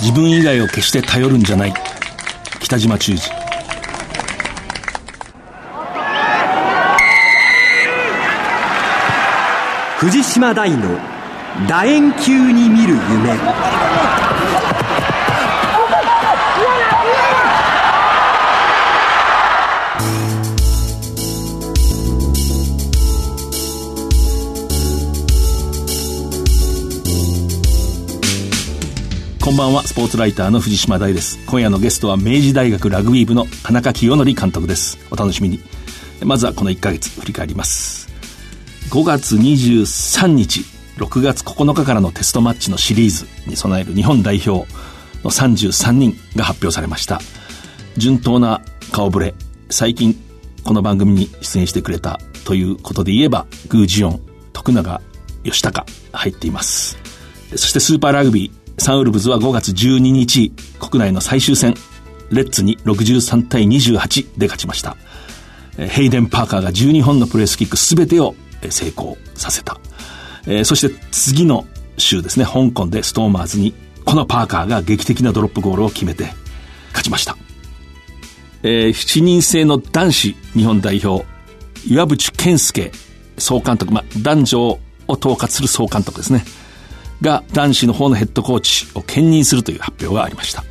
自分以外を決して頼るんじゃない。北島忠治藤島大の楕円球に見る夢。こんばんは。スポーツライターの藤島大です。今夜のゲストは明治大学ラグビー部の田中清則監督です。お楽しみに。まずはこの1ヶ月振り返ります。5月23日6月9日からのテストマッチのシリーズに備える日本代表の33人が発表されました。順当な顔ぶれ最近この番組に出演してくれたということで言えばグージオン徳永義孝入っています。そしてスーパーラグビーサンウルブズは5月12日、国内の最終戦、レッツに63対28で勝ちました。ヘイデン・パーカーが12本のプレースキック全てを成功させた。そして次の週ですね、香港でストーマーズに、このパーカーが劇的なドロップゴールを決めて勝ちました。えー、7人制の男子日本代表、岩渕健介総監督、まあ、男女を統括する総監督ですね。が男子の方のヘッドコーチを兼任するという発表がありました。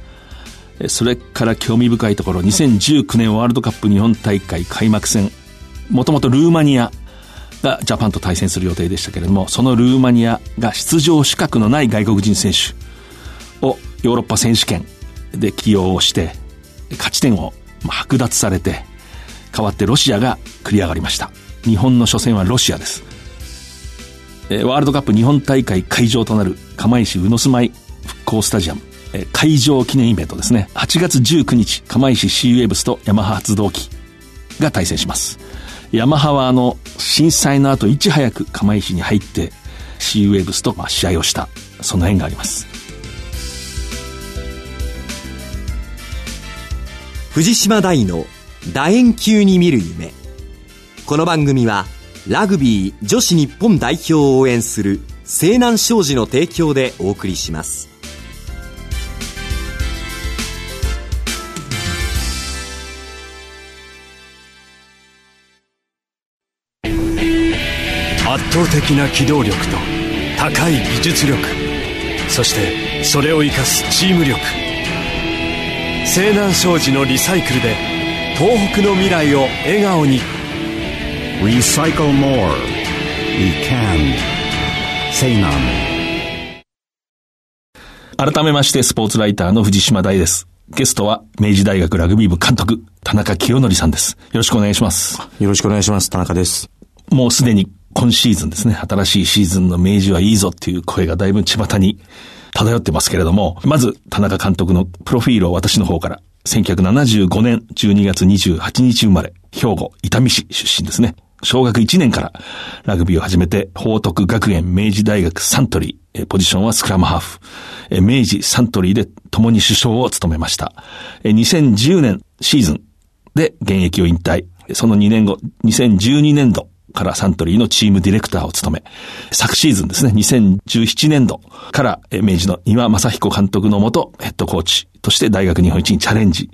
それから興味深いところ、2019年ワールドカップ日本大会開幕戦、もともとルーマニアがジャパンと対戦する予定でしたけれども、そのルーマニアが出場資格のない外国人選手をヨーロッパ選手権で起用をして、勝ち点を剥奪されて、代わってロシアが繰り上がりました。日本の初戦はロシアです。えワールドカップ日本大会会場となる釜石宇野住まい復興スタジアム、え会場記念イベントですね。8月19日、釜石シーウェブスとヤマハ発動機が対戦します。ヤマハはあの、震災の後いち早く釜石に入って、シーウェブスとまあ試合をした、その縁があります。藤島大の楕円球に見る夢。この番組は、ラグビー女子日本代表を応援する西南商事の提供でお送りします。圧倒的な機動力と高い技術力。そしてそれを生かすチーム力。西南商事のリサイクルで東北の未来を笑顔に。Recycle more. We can. Say none. 改めましてスポーツライターの藤島大です。ゲストは明治大学ラグビー部監督、田中清則さんです。よろしくお願いします。よろしくお願いします。田中です。もうすでに今シーズンですね、新しいシーズンの明治はいいぞっていう声がだいぶ巷に漂ってますけれども、まず田中監督のプロフィールを私の方から1975年12月28日生まれ、兵庫伊丹市出身ですね。小学1年からラグビーを始めて、報徳学園明治大学サントリー、ポジションはスクラムハーフ、明治サントリーで共に首相を務めました。2010年シーズンで現役を引退。その2年後、2012年度からサントリーのチームディレクターを務め、昨シーズンですね、2017年度から明治の岩正彦監督のもとヘッドコーチとして大学日本一にチャレンジ。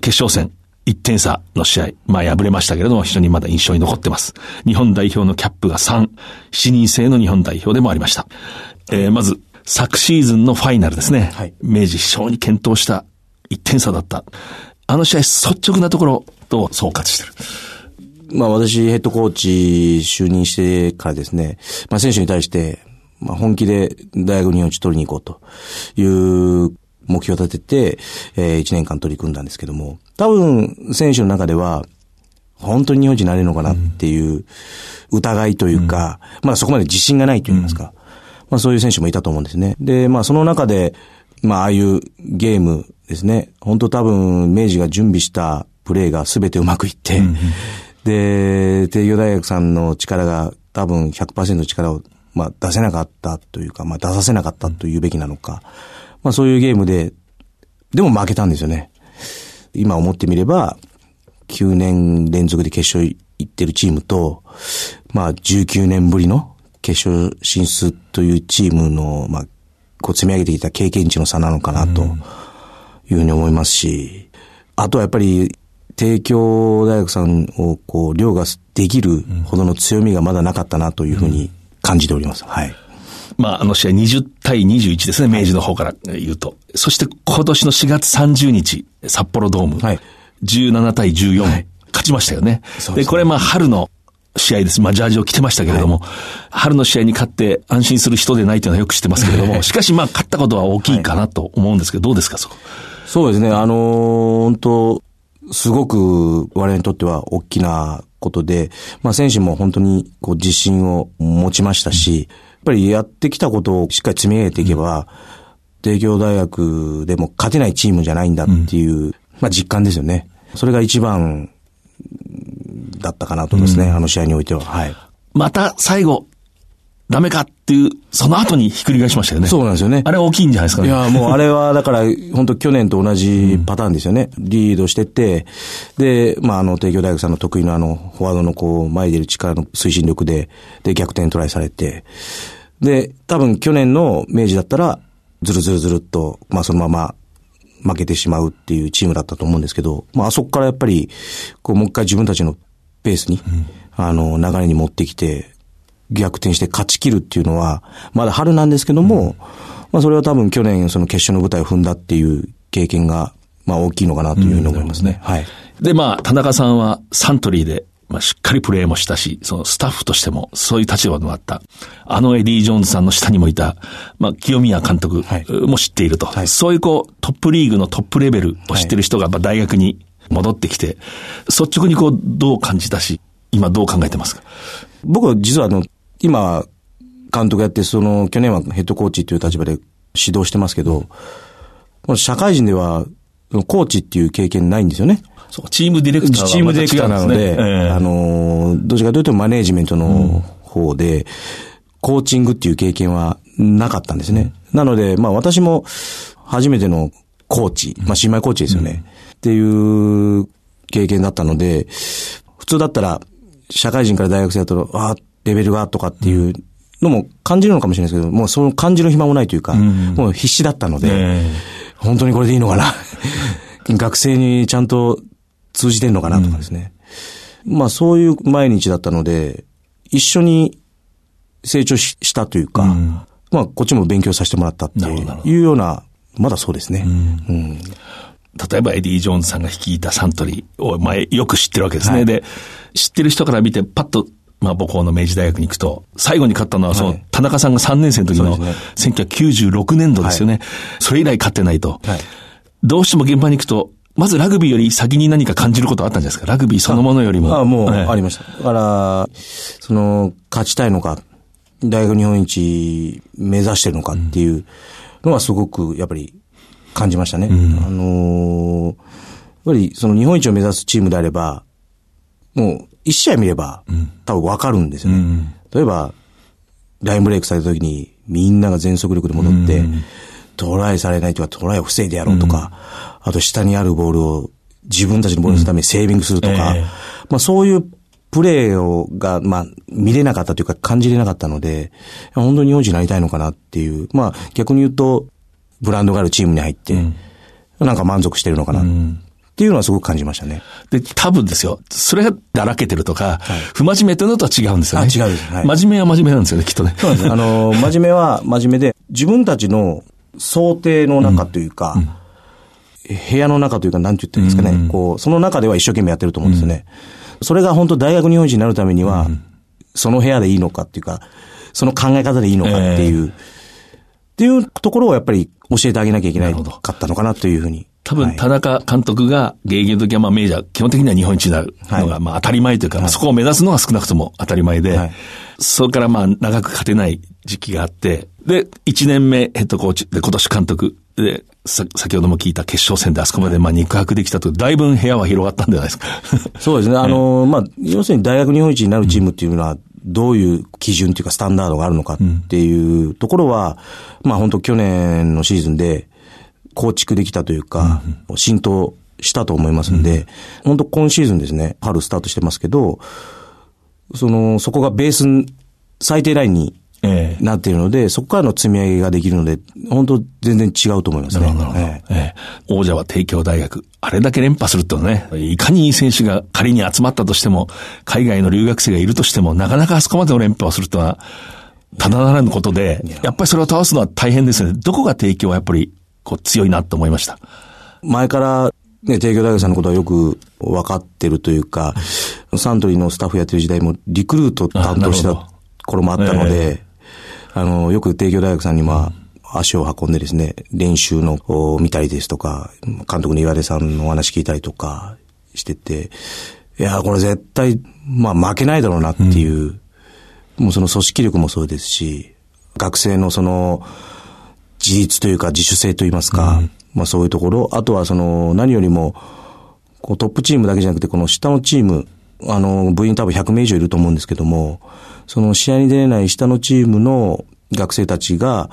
決勝戦1点差の試合、まあ敗れましたけれども、非常にまだ印象に残ってます。日本代表のキャップが3、7人制の日本代表でもありました。えー、まず、昨シーズンのファイナルですね。はい、明治非常に健闘した1点差だった。あの試合、率直なところと総括してる。まあ私、ヘッドコーチ就任してからですね、まあ選手に対して、まあ本気で大学日本一取りに行こうという目標を立てて、えー、1年間取り組んだんですけども、多分、選手の中では、本当に日本一になれるのかなっていう疑いというか、うん、まあそこまで自信がないと言いますか、うん、まあそういう選手もいたと思うんですね。で、まあその中で、まあああいうゲームですね、本当多分明治が準備したプレーが全てうまくいって、うん、で、帝京大学さんの力が多分100%の力を、まあ出せなかったというか、まあ出させなかったというべきなのか、まあそういうゲームで、でも負けたんですよね。今思ってみれば、9年連続で決勝行ってるチームと、まあ19年ぶりの決勝進出というチームの、まあこう積み上げてきた経験値の差なのかなというふうに思いますし、あとはやっぱり帝京大学さんをこう、凌駕できるほどの強みがまだなかったなというふうに感じております。はい。まあ、あの試合20対21ですね、明治の方から言うと。そして今年の4月30日、札幌ドーム。はい。17対14、はい、勝ちましたよね。で、ね、これまあ春の試合です。まあ、ジャージを着てましたけれども、はい、春の試合に勝って安心する人でないというのはよく知ってますけれども、しかしまあ、勝ったことは大きいかなと思うんですけど、どうですか、そこ。そうですね、あのー、本当すごく我々にとっては大きなことで、まあ、選手も本当にこう自信を持ちましたし、うんぱりやってきたことをしっかり積み上げていけば、帝京大学でも勝てないチームじゃないんだっていう、うん、まあ実感ですよね。それが一番だったかなと思いますね、うん、あの試合においては。はい。また最後、ダメかっていう、その後にひっくり返しましたよね。そうなんですよね。あれ大きいんじゃないですかね。いや、もうあれは、だから、本当去年と同じパターンですよね。うん、リードしてって、で、まあ、あの、帝京大学さんの得意のあの、フォワードのこう、前に出る力の推進力で、で、逆転トライされて、で、多分去年の明治だったら、ずるずるずるっと、まあそのまま負けてしまうっていうチームだったと思うんですけど、まああそこからやっぱり、こうもう一回自分たちのペースに、うん、あの、流れに持ってきて、逆転して勝ち切るっていうのは、まだ春なんですけども、うん、まあそれは多分去年その決勝の舞台を踏んだっていう経験が、まあ大きいのかなというふうに思いますね。うん、はい。で、まあ、田中さんはサントリーでまあ、しっかりプレーもしたし、そのスタッフとしても、そういう立場もあった。あのエディ・ジョーンズさんの下にもいた、まあ、清宮監督も知っていると。はい、そういうこう、トップリーグのトップレベルを知ってる人が、まあ、大学に戻ってきて、率直にこう、どう感じたし、今どう考えてますか？僕は実はあの、今、監督やって、その、去年はヘッドコーチという立場で指導してますけど、社会人では、コーチっていう経験ないんですよね。そう、チームディレクターチームディレクターなので、えー、あの、どちらかというとマネージメントの方で、うん、コーチングっていう経験はなかったんですね。うん、なので、まあ私も初めてのコーチ、まあ新米コーチですよね。うん、っていう経験だったので、普通だったら、社会人から大学生だと、ああ、レベルがとかっていうのも感じるのかもしれないですけど、もうその感じる暇もないというか、もう必死だったので、本当にこれでいいのかな。学生にちゃんと通じてんのかなとかですね。うん、まあそういう毎日だったので、一緒に成長したというか、うん、まあこっちも勉強させてもらったっていうような、まだそうですね。うん、例えばエディ・ジョーンズさんが率いたサントリーを前よく知ってるわけですね。はい、で、知ってる人から見てパッとまあ、母校の明治大学に行くと、最後に勝ったのは、その、田中さんが3年生の時の、1996年度ですよね。それ以来勝ってないと。どうしても現場に行くと、まずラグビーより先に何か感じることあったんじゃないですか？ラグビーそのものよりも。ああ、もう、ありました。だから、その、勝ちたいのか、大学日本一目指してるのかっていうのはすごく、やっぱり感じましたね。うん、あのー、やっぱりその日本一を目指すチームであれば、もう一試合見れば、多分わかるんですよね。うん、例えば、ラインブレイクされた時にみんなが全速力で戻って、うんトライされないとか、トライを防いでやろうとか、うん、あと下にあるボールを自分たちのボールのためにセービングするとか、うんえ。ー、まあそういうプレーを、が、まあ、見れなかったというか感じれなかったので、本当に日本人になりたいのかなっていう、まあ逆に言うと、ブランドがあるチームに入って、うん、なんか満足してるのかな。っていうのはすごく感じましたね。で、多分ですよ。それがだらけてるとか、はい、不真面目というのとは違うんですよね。違うです。はい、真面目は真面目なんですよね、きっとね。そうです。あの、真面目は真面目で、自分たちの想定の中というか、部屋の中というか、なんて言ってるんですかね、こう、その中では一生懸命やってると思うんですよね。それが本当大学日本一になるためには、その部屋でいいのかっていうか、その考え方でいいのかっていう、っていうところをやっぱり教えてあげなきゃいけないかったのかなというふうに。多分、田中監督が現役の時は、まあ、メジャー、基本的には日本一になるのが、まあ、当たり前というか、そこを目指すのが少なくとも当たり前で、それからまあ、長く勝てない時期があって、で、1年目ヘッドコーチで今年監督で、先ほども聞いた決勝戦であそこまでまあ肉薄できたと、だいぶ部屋は広がったんじゃないですか。そうですね。あの、まあ、要するに大学日本一になるチームっていうのは、どういう基準というかスタンダードがあるのかっていうところは、まあ本当去年のシーズンで構築できたというか、浸透したと思いますんで、本当今シーズンですね、春スタートしてますけど、その、そこがベース、最低ラインにええなっているので、そこからの積み上げができるので、本当全然違うと思いますね。なるほど、ええ王者は帝京大学。あれだけ連覇するとね、いかにいい選手が仮に集まったとしても、海外の留学生がいるとしても、なかなかあそこまでの連覇をするとは、ただならぬことで、やっぱりそれを倒すのは大変ですね。どこが帝京はやっぱり、こう強いなと思いました。前から、ね、帝京大学さんのことはよく分かってるというか、サントリーのスタッフやってる時代もリクルート担当した頃もあったのえで、あの、よく帝京大学さんにまあ、足を運んでですね、練習のを見たりですとか、監督の岩出さんのお話聞いたりとかしてて、いや、これ絶対、まあ負けないだろうなっていう、もうその組織力もそうですし、学生のその、自立というか自主性といいますか、まあそういうところ、あとはその何よりも、こうトップチームだけじゃなくて、この下のチーム、あの、部員多分100名以上いると思うんですけども、その試合に出れない下のチームの学生たちが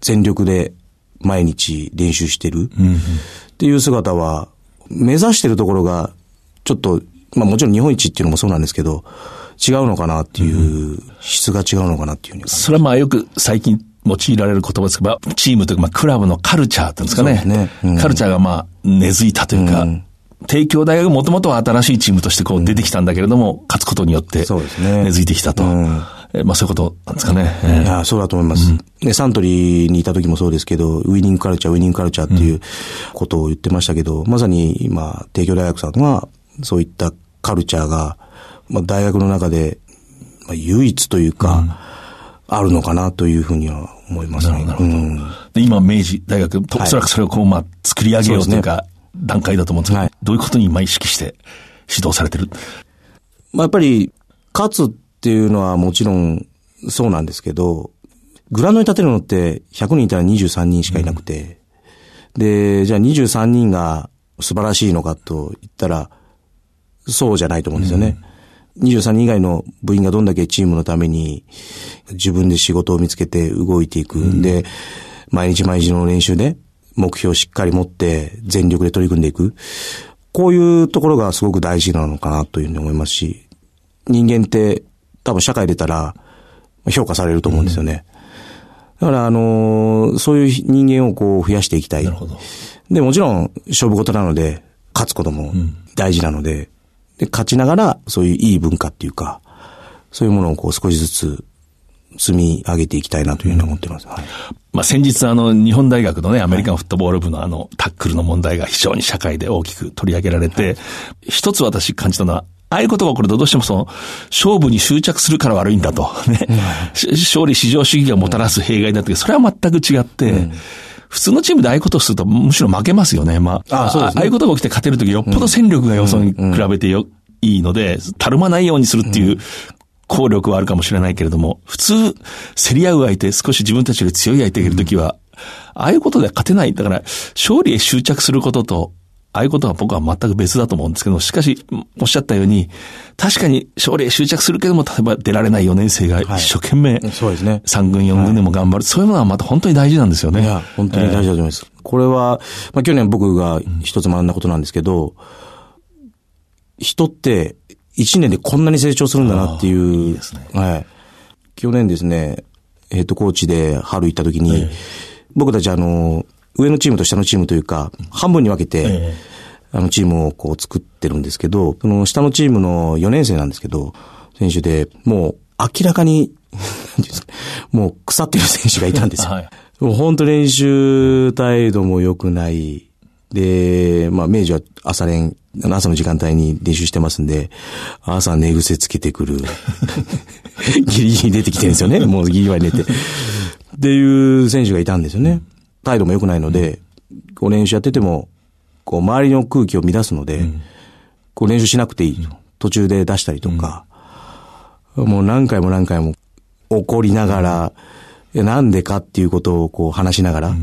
全力で毎日練習してる。っていう姿は、目指してるところが、ちょっと、まあもちろん日本一っていうのもそうなんですけど、違うのかなっていう、質が違うのかなっていうふうにそれはまあよく最近用いられる言葉ですけど、まあチームというか、まあクラブのカルチャーっていうんですかね。ね。うん。カルチャーがまあ根付いたというか、帝京大学もともとは新しいチームとしてこう出てきたんだけれども、勝つことによってそうですね。根付いてきたと。うん。えまあそういうことなんですかね。えいや、そうだと思います。で、サントリーにいた時もそうですけど、ウィニングカルチャー、ウィニングカルチャーっていうことを言ってましたけど、まさに今、帝京大学さんは、そういったカルチャーが、まあ、大学の中で、まあ、唯一というか、あるのかなというふうには思いますね。なるほど。うん。で今、明治大学、とはい。おそらくそれをこう、まあ、作り上げようというか、段階だと思うんですけど、はい。どういうことに今意識して指導されてる？まあ、やっぱり、勝つっていうのはもちろんそうなんですけど、グラウンドに立てるのって100人いたら23人しかいなくて、で、じゃあ23人が素晴らしいのかと言ったら、そうじゃないと思うんですよね。23人以外の部員がどんだけチームのために自分で仕事を見つけて動いていく。で、毎日毎日の練習で目標をしっかり持って全力で取り組んでいく。こういうところがすごく大事なのかなというふうに思いますし、人間って多分社会出たら評価されると思うんですよね。だから、あのーそういう人間をこう増やしていきたい。なるほど。で、もちろん勝負事なので、勝つことも大事なので、で、勝ちながら、そういういい文化っていうか、そういうものをこう少しずつ積み上げていきたいなというふうに思ってます。はい。まあ、先日あの、日本大学のね、アメリカンフットボール部のあの、タックルの問題が非常に社会で大きく取り上げられて、一つ私感じたのは、ああいうことが起こるとどうしてもその、勝負に執着するから悪いんだと。ね。し勝利至上主義がもたらす弊害だって、それは全く違って、普通のチームでああいうことをすると、むしろ負けますよね。まあ、あそうですねああいうことが起きて勝てるとき、よっぽど戦力が予想に比べてよ、いいので、たるまないようにするっていう、効力はあるかもしれないけれども、普通、競り合う相手、少し自分たちより強い相手がいるときは、ああいうことでは勝てない。だから、勝利へ執着することと、ああいうことは僕は全く別だと思うんですけど、しかし、おっしゃったように、確かに勝利へ執着するけども、例えば出られない4年生が一生懸命、そうですね。3軍4軍でも頑張る、そういうものはまた本当に大事なんですよね。いや、本当に大事だと思います。これは、まあ、去年僕が一つ学んだことなんですけど、人って一年でこんなに成長するんだなっていう、いいですねはい。去年ですね、ヘッドコーチで春行った時に、僕たちあの、上のチームと下のチームというか、半分に分けて、えあのチームをこう作ってるんですけど、その下のチームの4年生なんですけど、選手で、もう明らかに、もう腐ってる選手がいたんですよ。はいもう本当練習態度も良くない。で、まあ、明治は朝練、朝の時間帯に練習してますんで、朝寝癖つけてくる。ギリギリ出てきてるんですよね。もうギリギリ寝て。っていう選手がいたんですよね。態度も良くないので、こう練習やってても、こう周りの空気を乱すので、こう練習しなくていいと。途中で出したりとか、もう何回も何回も怒りながら、いやなんでかっていうことをこう話しながら、っ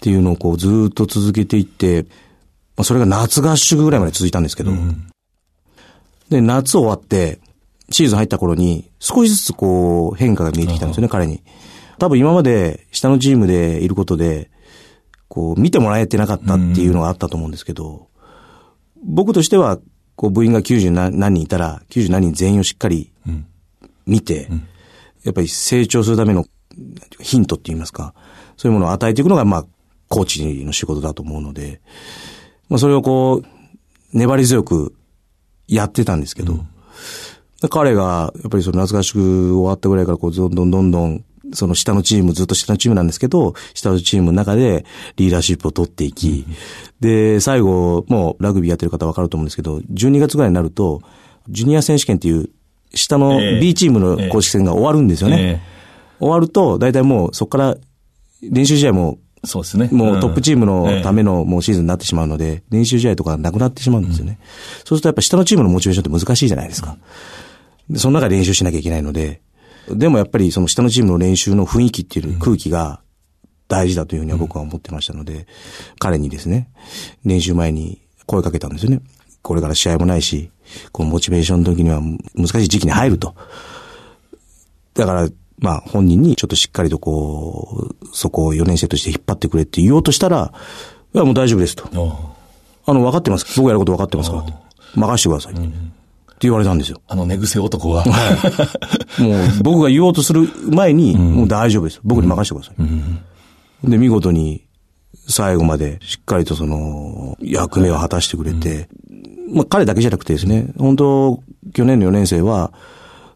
ていうのをこうずーっと続けていって、まあそれが夏合宿ぐらいまで続いたんですけど、で、夏終わって、シーズン入った頃に、少しずつこう変化が見えてきたんですよね、彼に。多分今まで下のチームでいることで、こう見てもらえてなかったっていうのがあったと思うんですけど、僕としては、こう部員が90何何人いたら、90何人全員をしっかり見て、やっぱり成長するためのヒントって言いますか、そういうものを与えていくのが、まあ、コーチの仕事だと思うので、まあ、それをこう、粘り強くやってたんですけど、彼が、やっぱりその夏合宿終わったぐらいから、こう、どんどんどんどん、その下のチーム、ずっと下のチームなんですけど、下のチームの中でリーダーシップを取っていき、で、最後、もうラグビーやってる方わかると思うんですけど、12月ぐらいになると、ジュニア選手権っていう、下の B チームの公式戦が終わるんですよね。ええ終わると、大体もうそこから練習試合も、そうですね。もうトップチームのための。のもうシーズンになってしまうので、練習試合とかなくなってしまうんですよね。そうするとやっぱ下のチームのモチベーションって難しいじゃないですか。でその中で練習しなきゃいけないので、でもやっぱりその下のチームの練習の雰囲気っていう空気が大事だというふうには僕は思ってましたので、彼にですね、練習前に声かけたんですよね。これから試合もないし、こうモチベーションの時には難しい時期に入ると。だから、まあ本人にちょっとしっかりとこう、そこを4年生として引っ張ってくれって言おうとしたら、いやもう大丈夫ですと。あの、分かってます。僕やること分かってますからと。任してください。って言われたんですよ。あの寝癖男は。もう僕が言おうとする前に、もう大丈夫です。僕に任せてください。で、見事に最後までしっかりとその役目を果たしてくれて、まあ彼だけじゃなくてですね、本当去年の4年生は、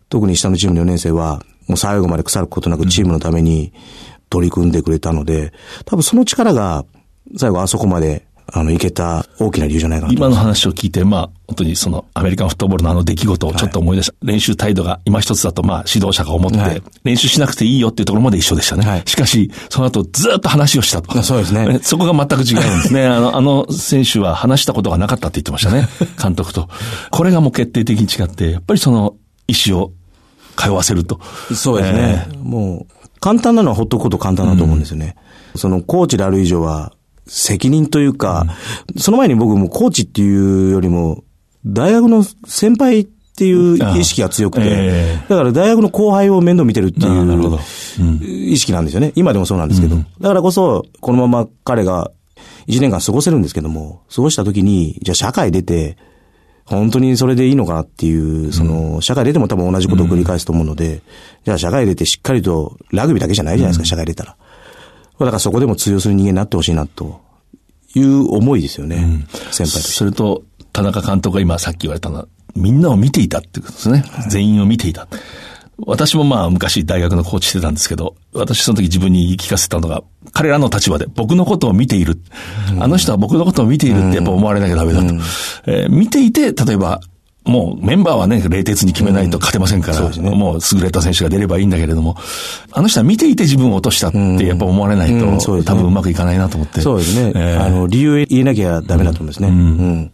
特に下のチームの4年生は、もう最後まで腐ることなくチームのために取り組んでくれたので、多分その力が最後あそこまであの、いけた大きな理由じゃないかなと今の話を聞いて、まあ、本当にそのアメリカンフットボールのあの出来事をちょっと思い出した。練習態度が今一つだと、まあ、指導者が思って、はい練習しなくていいよっていうところまで一緒でしたね。はいしかし、その後ずっと話をしたと。あそうですねそこが全く違うんですね。あの、あの選手は話したことがなかったって言ってましたね。監督と。これがもう決定的に違って、やっぱりその意思を通わせると。そうですね。もう、簡単なのはほっとくこと簡単だと思うんですよね。その、コーチである以上は、責任というか、その前に僕もコーチっていうよりも、大学の先輩っていう意識が強くて、えだから大学の後輩を面倒見てるっていう意識なんですよね。今でもそうなんですけど。だからこそ、このまま彼が1年間過ごせるんですけども、過ごした時に、じゃあ社会出て、本当にそれでいいのかなっていう、その、社会出ても多分同じことを繰り返すと思うので、じゃあ社会出てしっかりと、ラグビーだけじゃないじゃないですか、社会出たら。だからそこでも通用する人間になってほしいな、という思いですよね。先輩として。それと、田中監督が今さっき言われたのは、みんなを見ていたっていうことですね。全員を見ていた。私もまあ昔大学のコーチしてたんですけど、私その時自分に言い聞かせたのが、彼らの立場で僕のことを見ている。あの人は僕のことを見ているってやっぱ思われなきゃダメだと。えー見ていて、例えば、もうメンバーはね、冷徹に決めないと勝てませんから、そうですねもう優れた選手が出ればいいんだけれども、あの人は見ていて自分を落としたってやっぱ思われないと、うんそうですね多分うまくいかないなと思って。そうですね。えーあの、理由言えなきゃダメだと思うんですね。うん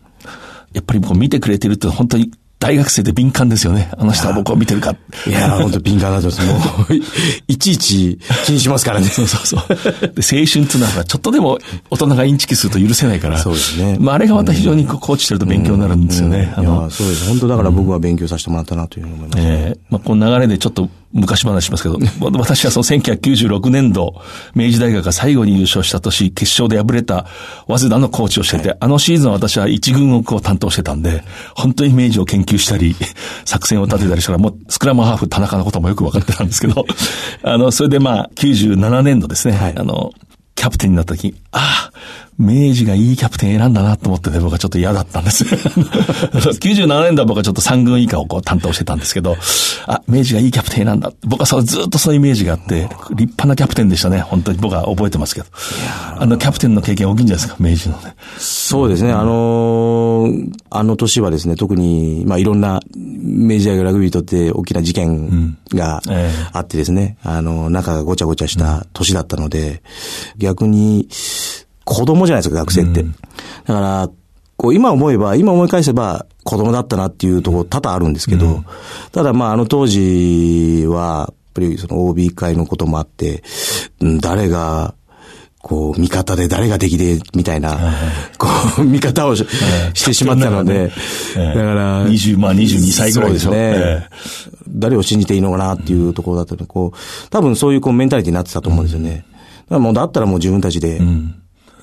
やっぱりこう見てくれてるって本当に大学生で敏感ですよね。あの人は僕を見てるか。いやー、本当敏感だと。もう、いいちいち気にしますからね。そうそうそう。で、青春っていうのは、ちょっとでも大人がインチキすると許せないから。そうですねまあ、あれがまた非常にこうコーチしてると勉強になるんですよね。あいやの、そうです。本当だから僕は勉強させてもらったなというふうに思います。ええまあ、この流れでちょっと昔話しますけど、私はその1996年度、明治大学が最後に優勝した年、決勝で敗れた早稲田のコーチをしてて、あのシーズンは私は一軍を担当してたんで、本当に明治を研究したり、作戦を立てたりしたら、もうスクラムハーフ田中のこともよく分かってたんですけど、あの、それでまあ、97年度ですね、はい。あの、キャプテンになった時に、ああ、明治がいいキャプテン選んだなと思ってね、僕はちょっと嫌だったんです。97年度は僕はちょっと3軍以下をこう担当してたんですけど、あ、明治がいいキャプテン選んだ。僕はそうずっとそういうイメージがあって、立派なキャプテンでしたね。本当に僕は覚えてますけど。あの、キャプテンの経験大きいんじゃないですか、明治のね。そうですね。あのーあの年はですね、特に、まあ、いろんなメジャーラグビーにとって大きな事件がええあってですね、あの、中がごちゃごちゃした年だったので、逆に、子供じゃないですか、学生って。だから、こう、今思えば、今思い返せば、子供だったなっていうところ多々あるんですけど、ただまあ、あの当時は、やっぱりその OB 会のこともあって、うん誰が、こう、味方で誰が敵で、みたいな、こう、見方をししてしまったので、ええだから、20まあ22歳ぐらいでしょ。そうですね。え。誰を信じていいのかなっていうところだったので、こう、多分そういうこうメンタリティになってたと思うんですよね。だからもうだったらもう自分たちで、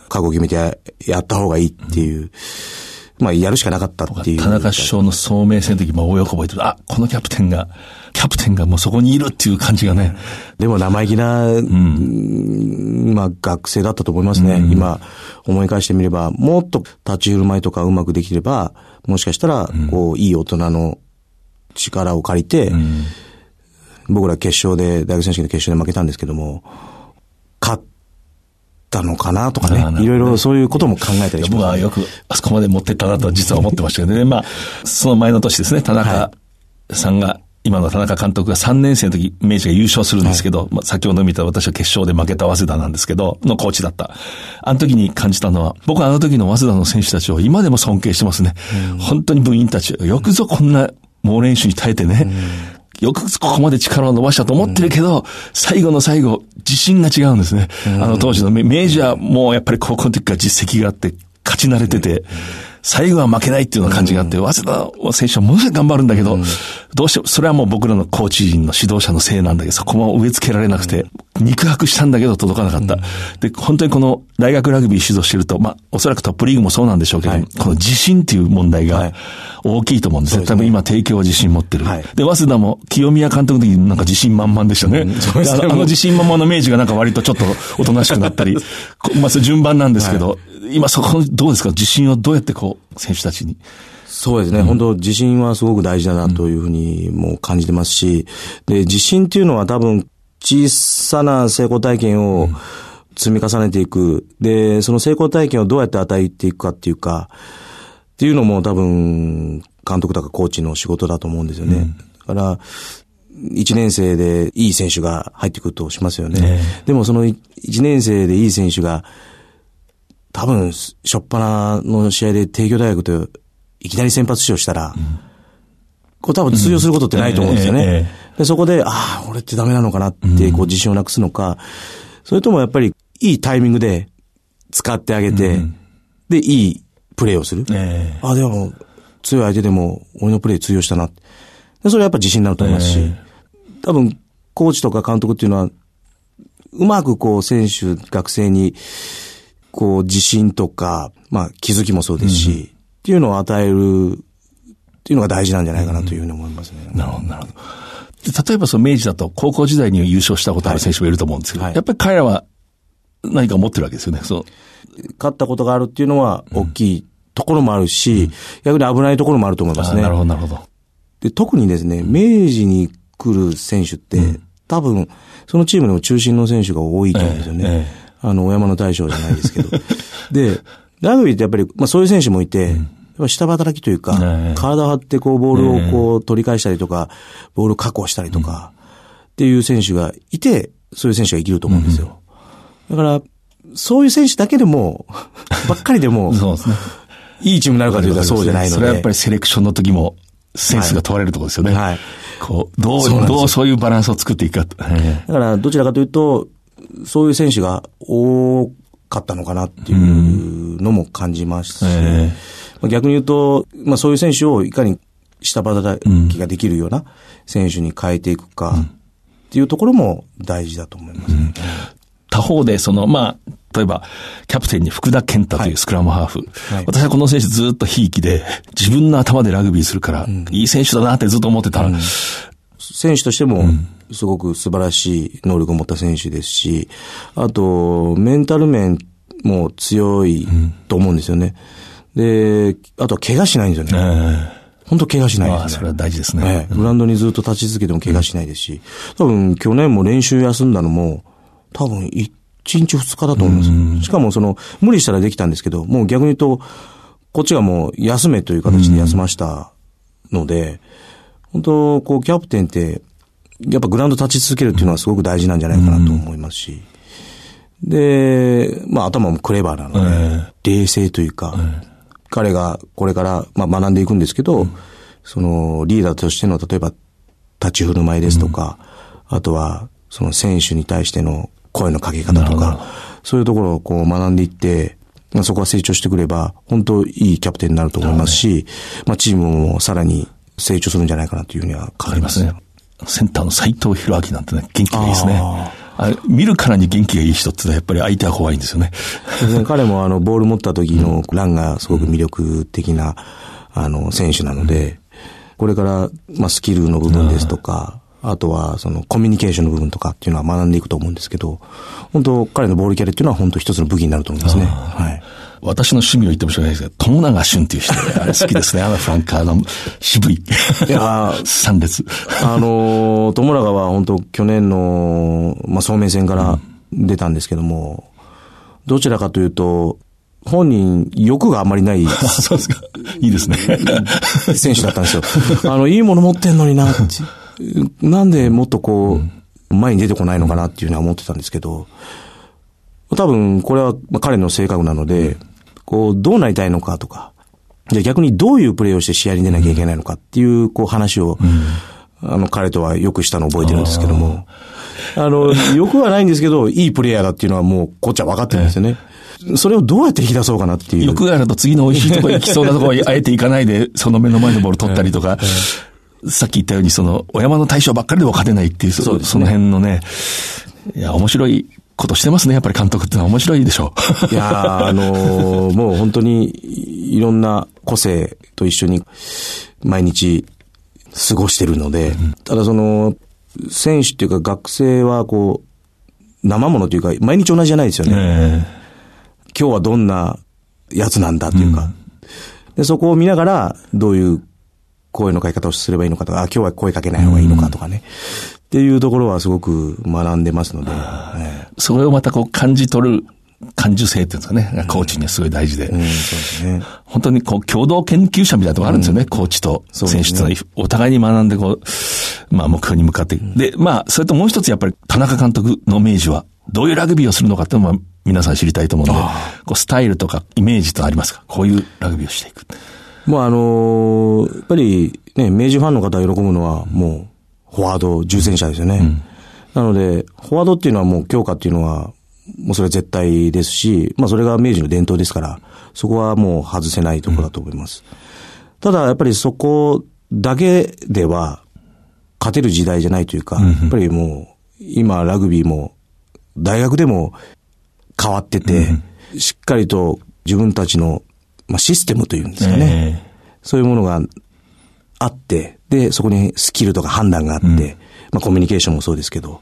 覚悟決めてややった方がいいっていう、まあ、やるしかなかったっていう。田中首相の総名戦の時も大喜びで、あ、このキャプテンが、キャプテンがもうそこにいるっていう感じがね。でも生意気な、うん、まあ学生だったと思いますね。うん、今思い返してみれば、もっと立ち振る舞いとかうまくできれば、もしかしたら、こう、いい大人の力を借りて、うん、僕ら決勝で、大学選手権の決勝で負けたんですけども、勝ったのかなとかね、いろいろそういうことも考えたりします、僕はよくあそこまで持ってったなと実は思ってましたけどね。まあ、その前の年ですね、田中さんが、今の田中監督が3年生の時、明治が優勝するんですけど、はい、まあ、先ほど見た私は決勝で負けた早稲田なんですけど、のコーチだった。あの時に感じたのは、僕はあの時の早稲田の選手たちを今でも尊敬してますね。本当に部員たち、よくぞこんな猛練習に耐えてね、よくここまで力を伸ばしたと思ってるけど、最後の最後、自信が違うんですね。あの当時のメジャーもやっぱり高校の時から実績があって、勝ち慣れてて、最後は負けないっていうような感じがあって、早稲田選手はものすごい頑張るんだけど、どうしても、それはもう僕らのコーチ陣の指導者のせいなんだけど、そこも植え付けられなくて、肉薄したんだけど届かなかった。で、本当にこの大学ラグビー指導してると、まあ、おそらくトップリーグもそうなんでしょうけど、この自信っていう問題が大きいと思うんですよ。多分今提供は自信持ってる。で、早稲田も清宮監督の時になんか自信満々でしたね。あの自信満々の明治がなんか割とちょっとおとなしくなったり、まあ、順番なんですけど、今そこ、どうですか？自信をどうやってこう、選手たちに？そうですね、うん、本当自信はすごく大事だなというふうにもう感じてますし、で、自信っていうのは多分、小さな成功体験を積み重ねていく。で、その成功体験をどうやって与えていくかっていうか、っていうのも多分、監督とかコーチの仕事だと思うんですよね。うん、だから、1年生でいい選手が入ってくるとしますよね。ねでもその1年生でいい選手が多分、しょっぱなの試合で帝京大学といきなり先発出場したら、うん、こう多分通用することってないと思うんですよね。うん。えーえー、でそこで、ああ、俺ってダメなのかなって、こう自信をなくすのか、それともやっぱりいいタイミングで使ってあげて、うん、で、いいプレーをする。えー、ああ、でも、強い相手でも俺のプレー通用したな。でそれはやっぱ自信になると思いますし、多分、コーチとか監督っていうのは、うまくこう選手、学生に、こう、自信とか、まあ、気づきもそうですし、うん、っていうのを与えるっていうのが大事なんじゃないかなというふうに思いますね。うん、なるほど、なるほど。例えばその明治だと高校時代に優勝したことある選手もいると思うんですけど、はい、やっぱり彼らは何か持ってるわけですよね。そう。勝ったことがあるっていうのは大きいところもあるし、うん、逆に危ないところもあると思いますね。なるほど、なるほど。で、特にですね、明治に来る選手って、多分、そのチームでも中心の選手が多いと思うんですよね。えええあの、お山の大将じゃないですけど。で、ラグビーってやっぱり、まあそういう選手もいて、うん、下働きというか、体を張ってこうボールをこう取り返したりとか、ボールを確保したりとか、っていう選手がいて、そういう選手が生きると思うんですよ。だから、そういう選手だけでも、ばっかりでも、そうですね。いいチームになるかというとそうじゃないので。それはやっぱりセレクションの時も、センスが問われるところですよね。はい。こう、どう、どうそういうバランスを作っていくか。だから、どちらかというと、そういう選手が多かったのかなっていうのも感じますし、うん、逆に言うと、まあそういう選手をいかに下働きができるような選手に変えていくかっていうところも大事だと思います、ねうん、他方で、その、まあ、例えば、キャプテンに福田健太というスクラムハーフ。はい。はい、私はこの選手ずっとひいきで、自分の頭でラグビーするから、うん、いい選手だなってずっと思ってた。うん、選手としても、すごく素晴らしい能力を持った選手ですし、あと、メンタル面も強いと思うんですよね。で、あとは怪我しないんですよね。本当怪我しないですね。それは大事ですね。グラウンドにずっと立ち続けても怪我しないですし、多分去年も練習休んだのも、多分1日2日だと思います。しかもその、無理したらできたんですけど、もう逆に言うと、こっちがもう休めという形で休ましたので、本当こう、キャプテンって、やっぱグラウンド立ち続けるっていうのはすごく大事なんじゃないかなと思いますし。で、まあ頭もクレバーなので、冷静というか、彼がこれから、まあ、学んでいくんですけど、そのリーダーとしての例えば立ち振る舞いですとか、あとはその選手に対しての声のかけ方とか、そういうところをこう学んでいって、まあ、そこは成長してくれば、本当いいキャプテンになると思いますし、まあチームもさらに成長するんじゃないかなというふうには感じますね。センターの斎藤弘明なんてね、元気がいいですね。あ見るからに元気がいい人ってのはやっぱり相手は怖いんですよね。彼もあの、ボール持った時のランがすごく魅力的な、あの、選手なので、これから、まあ、スキルの部分ですとか、あとは、その、コミュニケーションの部分とかっていうのは学んでいくと思うんですけど、本当彼のボールキャリっていうのは本当一つの武器になると思いますね。はい。私の趣味を言ってもしょうがないですけど、友永俊っていう人で、あれ好きですね。あのフランカーの渋い。いや三列。あの、友永は本当去年の、まあ、総面戦から出たんですけども、うん、どちらかというと、本人、欲があんまりない。そうですか。いいですね。選手だったんですよ。あの、いいもの持ってんのにな、なんでもっとこう、前に出てこないのかなっていうのは思ってたんですけど、多分、これは彼の性格なので、こう、どうなりたいのかとか、じゃ逆にどういうプレーをして試合に出なきゃいけないのかっていう、こう話を、あの、彼とはよくしたのを覚えてるんですけども、あの、よくはないんですけど、いいプレイヤーだっていうのはもう、こっちは分かってるんですよね。それをどうやって引き出そうかなっていう。欲があると次の美味しいところ行きそうなところにあえて行かないで、その目の前のボール取ったりとか、さっき言ったように、その、お山の対象ばっかりでも勝てないっていう、そ,、ね、その辺のね、いや、面白いことしてますね、やっぱり監督ってのは面白いでしょう。いやあのー、もう本当に、いろんな個性と一緒に、毎日、過ごしてるので、うん、ただその、選手っていうか学生はこう、生ものというか、毎日同じじゃないですよね。えー、今日はどんなやつなんだというか、うん、で、そこを見ながら、どういう声のかけ方をすればいいのかとか、あ、今日は声かけない方がいいのかとかね。っていうところはすごく学んでますので。それをまたこう感じ取る感受性っていうんですかね、コーチにはすごい大事で。うん、そうですね。本当にこう共同研究者みたいなところあるんですよね、うん、コーチと選手と、ね、お互いに学んでこう、まあ目標に向かっていく。で、まあ、それともう一つやっぱり田中監督の明治は、どういうラグビーをするのかっていうのも皆さん知りたいと思うので、こうスタイルとかイメージとありますかこういうラグビーをしていく。もうあのー、やっぱりね、明治ファンの方が喜ぶのは、もう、フォワード、重戦車ですよね。うん、なので、フォワードっていうのはもう強化っていうのは、もうそれは絶対ですし、まあそれが明治の伝統ですから、そこはもう外せないところだと思います。うん、ただ、やっぱりそこだけでは、勝てる時代じゃないというか、うん、やっぱりもう、今ラグビーも、大学でも変わってて、しっかりと自分たちのまあ、システムというんですかね。えー、そういうものがあって、で、そこにスキルとか判断があって、うん、まあ、コミュニケーションもそうですけど、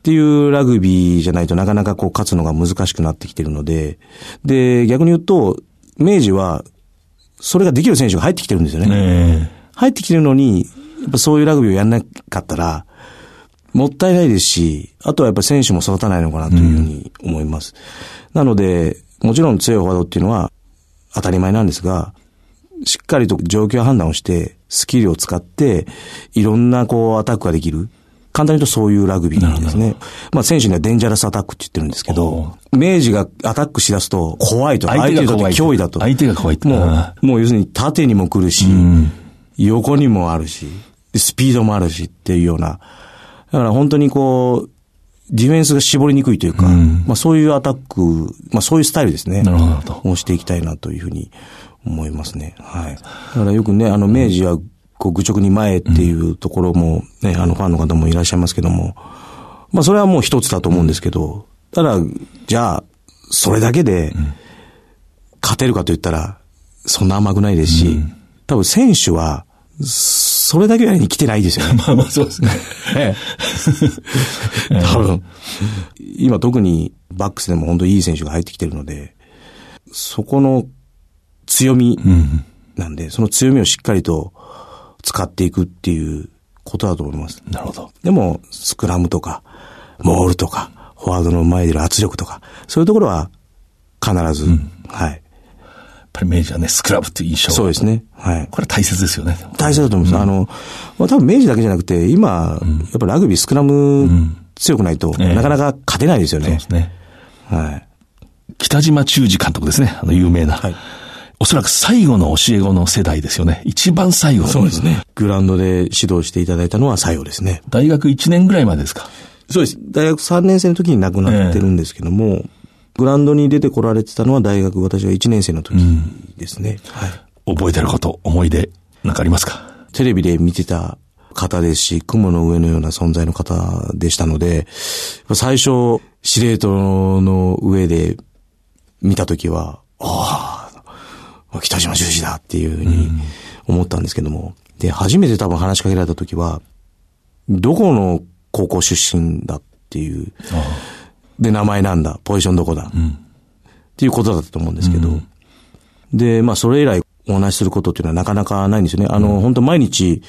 っていうラグビーじゃないとなかなかこう勝つのが難しくなってきてるので、で、逆に言うと、明治は、それができる選手が入ってきてるんですよね。ね入ってきてるのに、やっぱそういうラグビーをやんなかったら、もったいないですし、あとはやっぱ選手も育たないのかなというふうに思います。うん、なので、もちろん強いフォワードっていうのは、当たり前なんですが、しっかりと状況判断をして、スキルを使って、いろんなこうアタックができる。簡単に言うとそういうラグビーですね。まあ選手にはデンジャラスアタックって言ってるんですけど、明治がアタックしだすと怖いと。相手が怖い。脅威だと。相手が怖いもう、もう要するに縦にも来るし、横にもあるし、スピードもあるしっていうような。だから本当にこう、ディフェンスが絞りにくいというか、うん、まあそういうアタック、まあそういうスタイルですね。なるほど。をしていきたいなというふうに思いますね。はい。だからよくね、あの明治はこう愚直に前っていうところもね、あのファンの方もいらっしゃいますけども、まあそれはもう一つだと思うんですけど、ただ、じゃあ、それだけで、勝てるかと言ったら、そんな甘くないですし、多分選手は、それだけやりに来てないですよね。まあまあそうですね。ええ。多分。今特にバックスでも本当にいい選手が入ってきてるので、そこの強みなんで、うん、その強みをしっかりと使っていくっていうことだと思います。なるほど。でも、スクラムとか、モールとか、フォワードの前での圧力とか、そういうところは必ず、うん、はい。ぱり明治はね、スクラブっていう印象。そうですね。はい。これ大切ですよね。大切だと思います。うん、あの、まあ、多分明治だけじゃなくて、今、うん、やっぱラグビースクラム強くないと、なかなか勝てないですよね。そうですね。はい。北島忠二監督ですね。あの、有名な。はい。おそらく最後の教え子の世代ですよね。一番最後。そうですね。グラウンドで指導していただいたのは最後ですね。大学1年ぐらいまでですか？そうです。大学3年生の時に亡くなってるんですけども、えーグラウンドに出てこられてたのは大学、私が1年生の時ですね。はい。覚えてること、思い出、なんかありますか？テレビで見てた方ですし、雲の上のような存在の方でしたので、最初、司令塔の上で見たときは、ああ、北島十字だっていうふうに思ったんですけども、で、初めて多分話しかけられたときは、どこの高校出身だっていう、で、名前なんだ、ポジションどこだ、っていうことだったと思うんですけど、で、まあ、それ以来お話しすることっていうのはなかなかないんですよね。あの、本当毎日、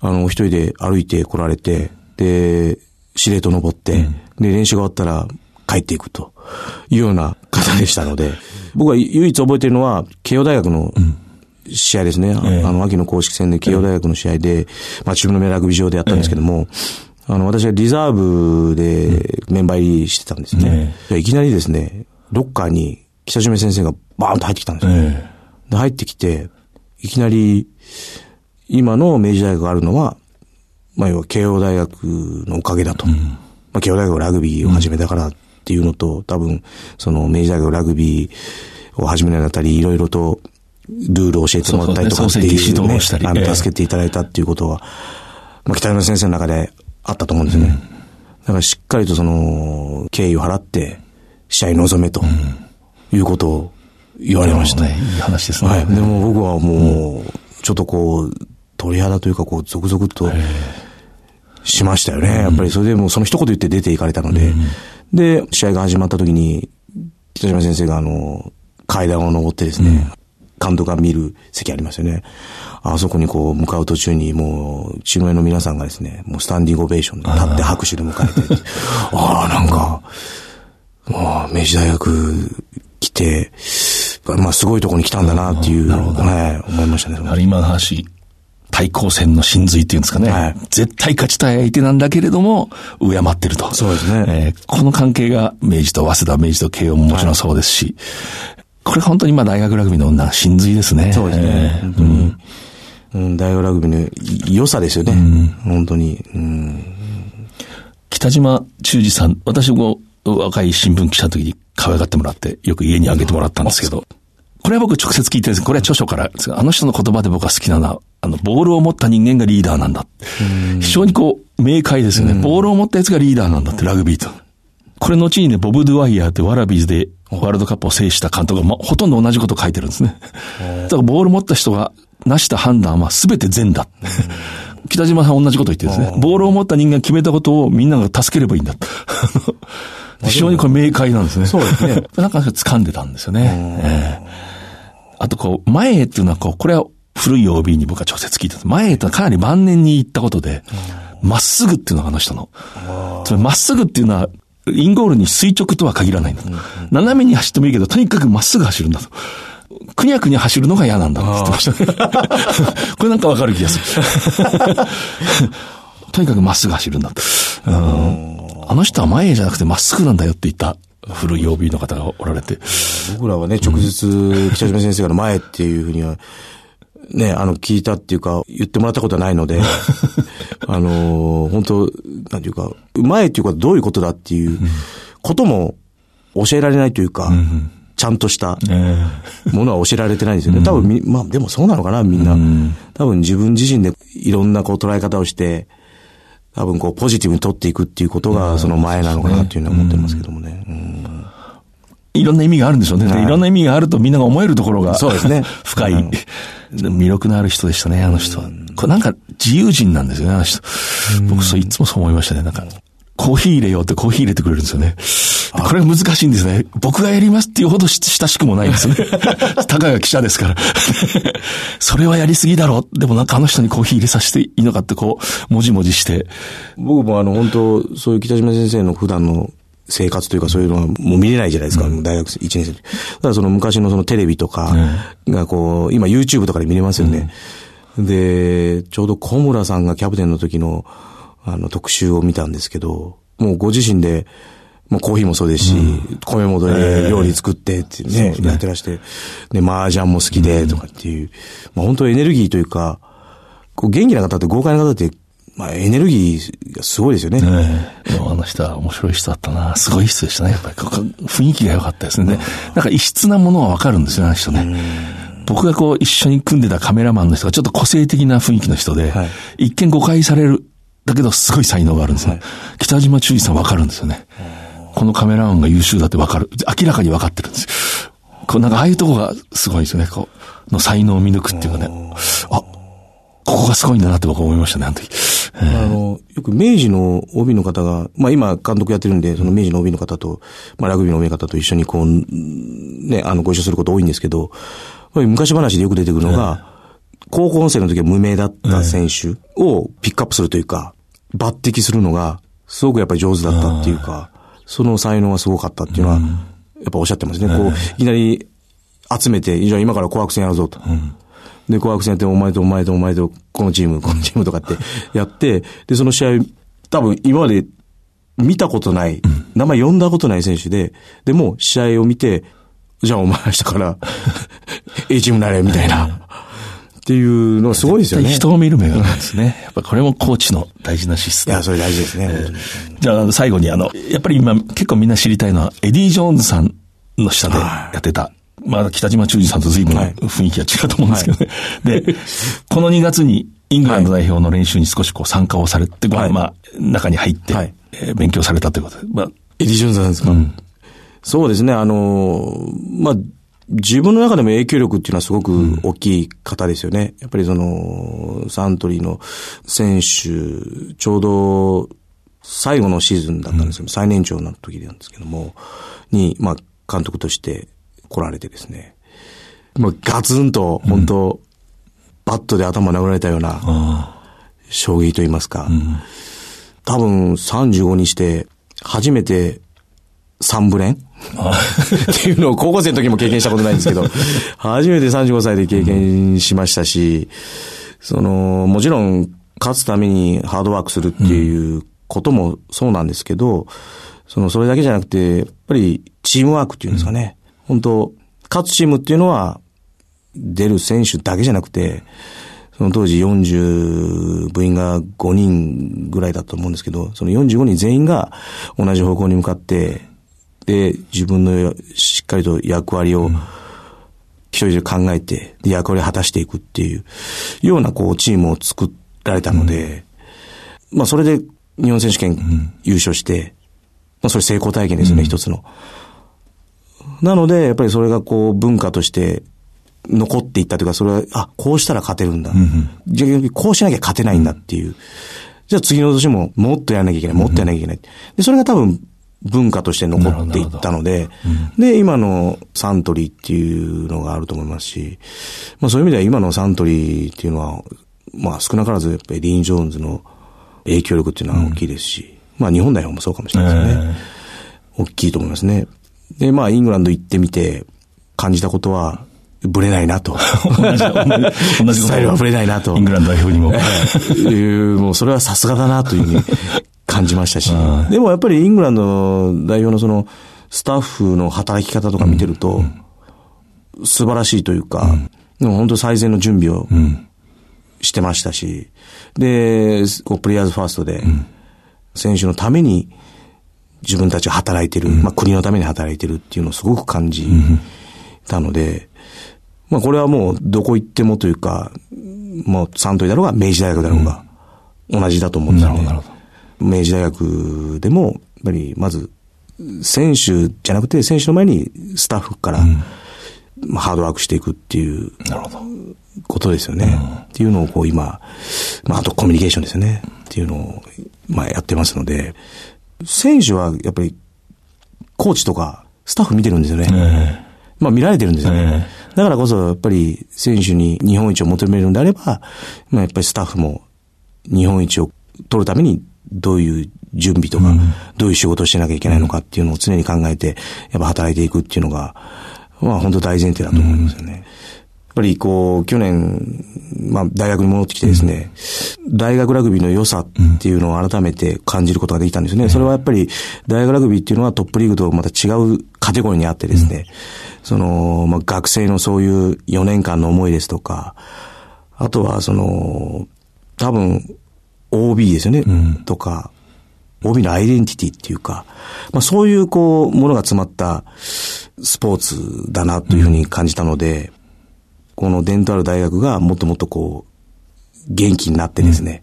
あの、一人で歩いて来られて、で、司令塔登って、で、練習が終わったら帰っていくというような方でしたので、僕は唯一覚えてるのは、慶応大学の試合ですね。あの、秋の公式戦で慶応大学の試合で、まあ、チームのメラグビ場でやったんですけども、あの、私はリザーブでメンバー入りしてたんですね。いきなりですね、ロッカーに北島先生がバーンと入ってきたんですよ。で、入ってきて、いきなり、今の明治大学があるのは、まあ、要は慶応大学のおかげだと。うん、まあ、慶応大学ラグビーを始めたからっていうのと、多分、その明治大学ラグビーを始めるにあたり、いろいろとルールを教えてもらったりとかっていうね、あの、助けていただいたっていうことは、まあ、北山先生の中であったと思うんですよね。うん、だからしっかりとその、敬意を払って、試合に臨めと、いうことを言われました。ね、いい話ですね。はい。でも僕はもう、ちょっとこう、鳥肌というか、こう、続々と、しましたよね。やっぱりそれでもその一言言って出て行かれたので、で、試合が始まった時に、北島先生があの、階段を登ってですね、監督が見る席ありますよね。あそこにこう、向かう途中にもう、血の絵の皆さんがですね、もうスタンディングオベーションで立って拍手で迎えて、ああ、なんか、もう、明治大学来て、まあ、すごいとこに来たんだなっていう、はい、思いましたね。今の話、対抗戦の真髄っていうんですかね。はい、絶対勝ちたい相手なんだけれども、敬ってると。そうですね。えー、この関係が明治と早稲田、明治と慶応ももちろんそうですし、はい、これ本当にまあ大学ラグビーの女真髄ですね。そうですね。えー。うん、大学ラグビーの良さですよね。うん、本当に。うん、北島忠二さん、私も若い新聞記者の時に可愛がってもらって、よく家にあげてもらったんですけど、これは僕直接聞いてるんですこれは著書からですが、あの人の言葉で僕は好きなのは、あの、ボールを持った人間がリーダーなんだ。非常にこう、明快ですよね。ボールを持ったやつがリーダーなんだって、ラグビーと。これ後にね、ボブ・ドゥワイヤーってワラビーズでワールドカップを制した監督が、ま、ほとんど同じこと書いてるんですね。だからボール持った人が成した判断は全て善だ。北島さん同じこと言ってるんですね。ボールを持った人間が決めたことをみんなが助ければいいんだ。非常にこれ明快なんですね。そうですね。なんか掴んでたんですよね。えー、あとこう、前へっていうのはこう、これは古い OB に僕は直接聞いた。前へってのはかなり晩年に言ったことで、まっすぐっていうのがあの人の。つまりまっすぐっていうのは、インゴールに垂直とは限らないんだ。斜めに走ってもいいけど、とにかくまっすぐ走るんだと。くにゃくにゃ走るのが嫌なんだって言ってました。これなんかわかる気がする。とにかくまっすぐ走るんだと。あの人は前じゃなくてまっすぐなんだよって言った古い OB の方がおられて。僕らはね、直接、北島先生から前っていうふうには、ね、あの、聞いたっていうか、言ってもらったことはないので、あの、本当なんていうか、前っていうかどういうことだっていうことも教えられないというか、ちゃんとしたものは教えられてないんですよね。多分まあでもそうなのかな、みんな。多分自分自身でいろんなこう捉え方をして、多分こうポジティブに取っていくっていうことがその前なのかなっていうのは思ってますけどもね。いろんな意味があるんでしょうね。はい、いろんな意味があるとみんなが思えるところが。そうですね。深い。魅力のある人でしたね、あの人は。これなんか自由人なんですよね、あの人。僕そういつもそう思いましたね、なんか。コーヒー入れようってコーヒー入れてくれるんですよね。これ難しいんですね。僕がやりますっていうほど親しくもないんですね。たかが記者ですから。それはやりすぎだろう。でもなんかあの人にコーヒー入れさせていいのかってこう、もじもじして。僕もあの本当、そういう北島先生の普段の生活というかそういうのはもう見れないじゃないですか、うん、大学1年生。だからその昔のそのテレビとかがこう、今 YouTube とかで見れますよね。うん、で、ちょうど小村さんがキャプテンの時のあの特集を見たんですけど、もうご自身で、もうコーヒーもそうですし、うん、米もで料理作ってってね、ね。やってらして、で、麻雀も好きでとかっていう、まあ本当エネルギーというか、こう元気な方って豪快な方ってまあ、エネルギーがすごいですよね。ねあの人は面白い人だったな。すごい人でしたね。やっぱり雰囲気が良かったですね。なんか異質なものはわかるんですよね、あの人ね。僕がこう一緒に組んでたカメラマンの人がちょっと個性的な雰囲気の人で、はい一見誤解される。だけどすごい才能があるんですね。北島忠二さんわかるんですよね。このカメラマンが優秀だってわかる。明らかにわかってるんですよ。こうなんかああいうとこがすごいですよね。こう、の才能を見抜くっていうかね。あ、ここがすごいんだなって僕は思いましたね、あの時。えーあの、よく明治の OB の方が、まあ今監督やってるんで、その明治の OB の方と、まあラグビーの OB の方と一緒にこう、ね、あの、ご一緒すること多いんですけど、昔話でよく出てくるのが、高校生の時は無名だった選手をピックアップするというか、抜擢するのが、すごくやっぱり上手だったっていうか、その才能がすごかったっていうのは、やっぱおっしゃってますね。こう、いきなり集めて、じゃあ今から紅白戦やるぞと。で、紅白戦やって、お前とお前とお前と、このチーム、このチームとかって やって、で、その試合、多分今まで見たことない、名前呼んだことない選手で、でも試合を見て、じゃあお前明日から、A チームになれ、みたいな。っていうのはすごいですよね。人を見る目がないですね。やっぱこれもコーチの大事な資質いや、それ大事ですね。本当にじゃあ最後にあの、やっぱり今結構みんな知りたいのは、エディ・ジョーンズさんの下でやってた。まあ、北島忠治さんと随分はい。雰囲気が違うと思うんですけどね。で、この2月にイングランド代表の練習に少しこう参加をされて、はい。まあ、中に入って、はい。えー勉強されたということで。まあ、エディ・ジョーンズさんですか、そうですね、あの、まあ、自分の中でも影響力っていうのはすごく大きい方ですよね。やっぱりその、サントリーの選手、ちょうど最後のシーズンだったんですけど、最年長の時なんですけども、に、まあ、監督として来られてですね、まあ、ガツンと、本当、バットで頭殴られたような、衝撃と言いますか、多分35にして、初めて3ブレンっていうのを高校生の時も経験したことないんですけど、初めて35歳で経験しましたし、その、もちろん勝つためにハードワークするっていうこともそうなんですけど、その、それだけじゃなくて、やっぱりチームワークっていうんですかね。本当勝つチームっていうのは、出る選手だけじゃなくて、その当時40部員が5人ぐらいだと思うんですけど、その45人全員が同じ方向に向かって、で、自分のしっかりと役割を一人で考えて、で、役割を果たしていくっていうようなこうチームを作られたので、まあそれで日本選手権優勝して、まあそれ成功体験ですよね、一つの。なので、やっぱりそれがこう文化として残っていったというか、それは、あ、こうしたら勝てるんだ。じゃあ、こうしなきゃ勝てないんだっていう。じゃあ次の年ももっとやらなきゃいけない、もっとやらなきゃいけない。で、それが多分文化として残っていったので、で、今のサントリーっていうのがあると思いますし、まあそういう意味では今のサントリーっていうのは、まあ少なからずやっぱりリーン・ジョーンズの影響力っていうのは大きいですし、まあ日本代表もそうかもしれないですね。大きいと思いますね。で、まあ、イングランド行ってみて、感じたことは、ぶれないなと。同じ、同じスタイルはぶれないなと。イングランド代表にも。いう、もうそれはさすがだなというふうに 感じましたし。でもやっぱりイングランドの代表のその、スタッフの働き方とか見てると、素晴らしいというか、でも本当最善の準備をしてましたし、で、こうプレイヤーズファーストで、選手のために自分たちが働いてる、まあ国のために働いてるっていうのをすごく感じたので、まあこれはもうどこ行ってもというか、もうサントリーだろうが明治大学だろうが、同じだと思ってたんで、明治大学でも、やっぱりまず、選手じゃなくて選手の前にスタッフから、まあハードワークしていくっていうなるほど。ことですよね。っていうのをこう今、まああとコミュニケーションですよね。っていうのを、まあやってますので、選手はやっぱり、コーチとかスタッフ見てるんですよね。えまあ見られてるんですよね。えだからこそ、やっぱり選手に日本一を求めるんであれば、まあやっぱりスタッフも日本一を取るためにどういう準備とか、どういう仕事をしなきゃいけないのかっていうのを常に考えて、やっぱ働いていくっていうのが、まあ本当大前提だと思いますよね。やっぱりこう、去年、まあ大学に戻ってきてですね、大学ラグビーの良さっていうのを改めて感じることができたんですね。それはやっぱり大学ラグビーっていうのはトップリーグとまた違うカテゴリーにあってですね、その、まあ学生のそういう4年間の思いですとか、あとはその、多分 OB ですよね、とか、OB のアイデンティティっていうか、まあそういうこう、ものが詰まったスポーツだなというふうに感じたので、この伝統ある大学がもっともっとこう、元気になってですね、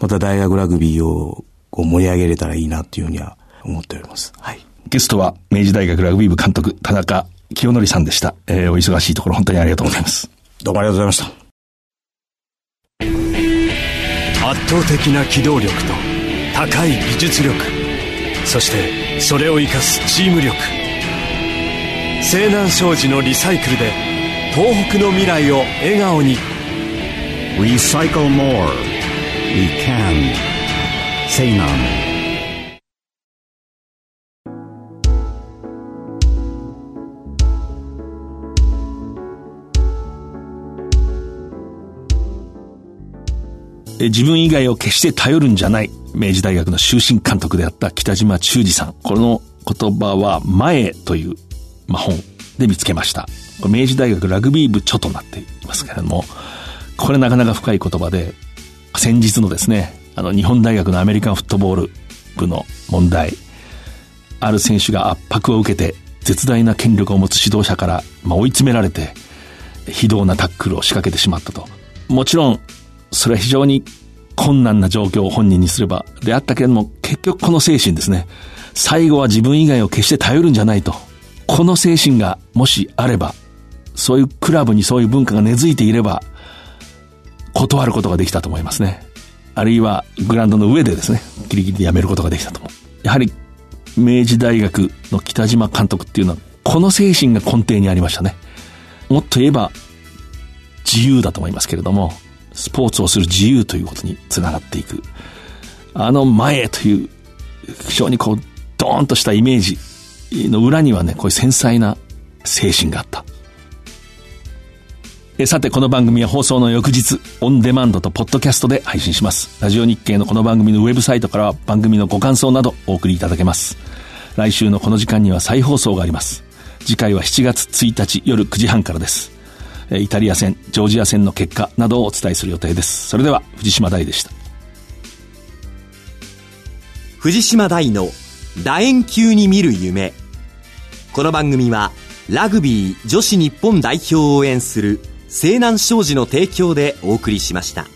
また大学ラグビーをこう盛り上げれたらいいなっていうふうには思っております。はい。ゲストは明治大学ラグビー部監督、田中清則さんでした。えーお忙しいところ本当にありがとうございます。どうもありがとうございました。圧倒的な機動力と高い技術力そしてそれを生かすチーム力西南商事のリサイクルで東北の未来を笑顔に Recycle more. We can. Say none. えー自分以外を決して頼るんじゃない明治大学の終身監督であった北島忠二さん。この言葉は前という、まあ、本で見つけました。明治大学ラグビー部著となっていますけれども、これなかなか深い言葉で、先日のですね、あの日本大学のアメリカンフットボール部の問題、ある選手が圧迫を受けて、絶大な権力を持つ指導者から、まあ、追い詰められて、非道なタックルを仕掛けてしまったと。もちろん、それは非常に困難な状況を本人にすればであったけれども、結局この精神ですね。最後は自分以外を決して頼るんじゃないと。この精神がもしあれば、そういうクラブにそういう文化が根付いていれば、断ることができたと思いますね。あるいはグランドの上でですね、ギリギリでやめることができたと思う。やはり明治大学の北島監督っていうのは、この精神が根底にありましたね。もっと言えば、自由だと思いますけれども、スポーツをする自由ということにつながっていく。あの前という、非常にこう、ドーンとしたイメージの裏にはね、こういう繊細な精神があった。えさて、この番組は放送の翌日、オンデマンドとポッドキャストで配信します。ラジオ日経のこの番組のウェブサイトからは番組のご感想などお送りいただけます。来週のこの時間には再放送があります。次回は7月1日夜9時半からです。イタリア戦、ジョージア戦の結果などをお伝えする予定です。それでは、藤島大でした。藤島大の楕円球に見る夢この番組はラグビー女子日本代表を応援する西南商事の提供でお送りしました。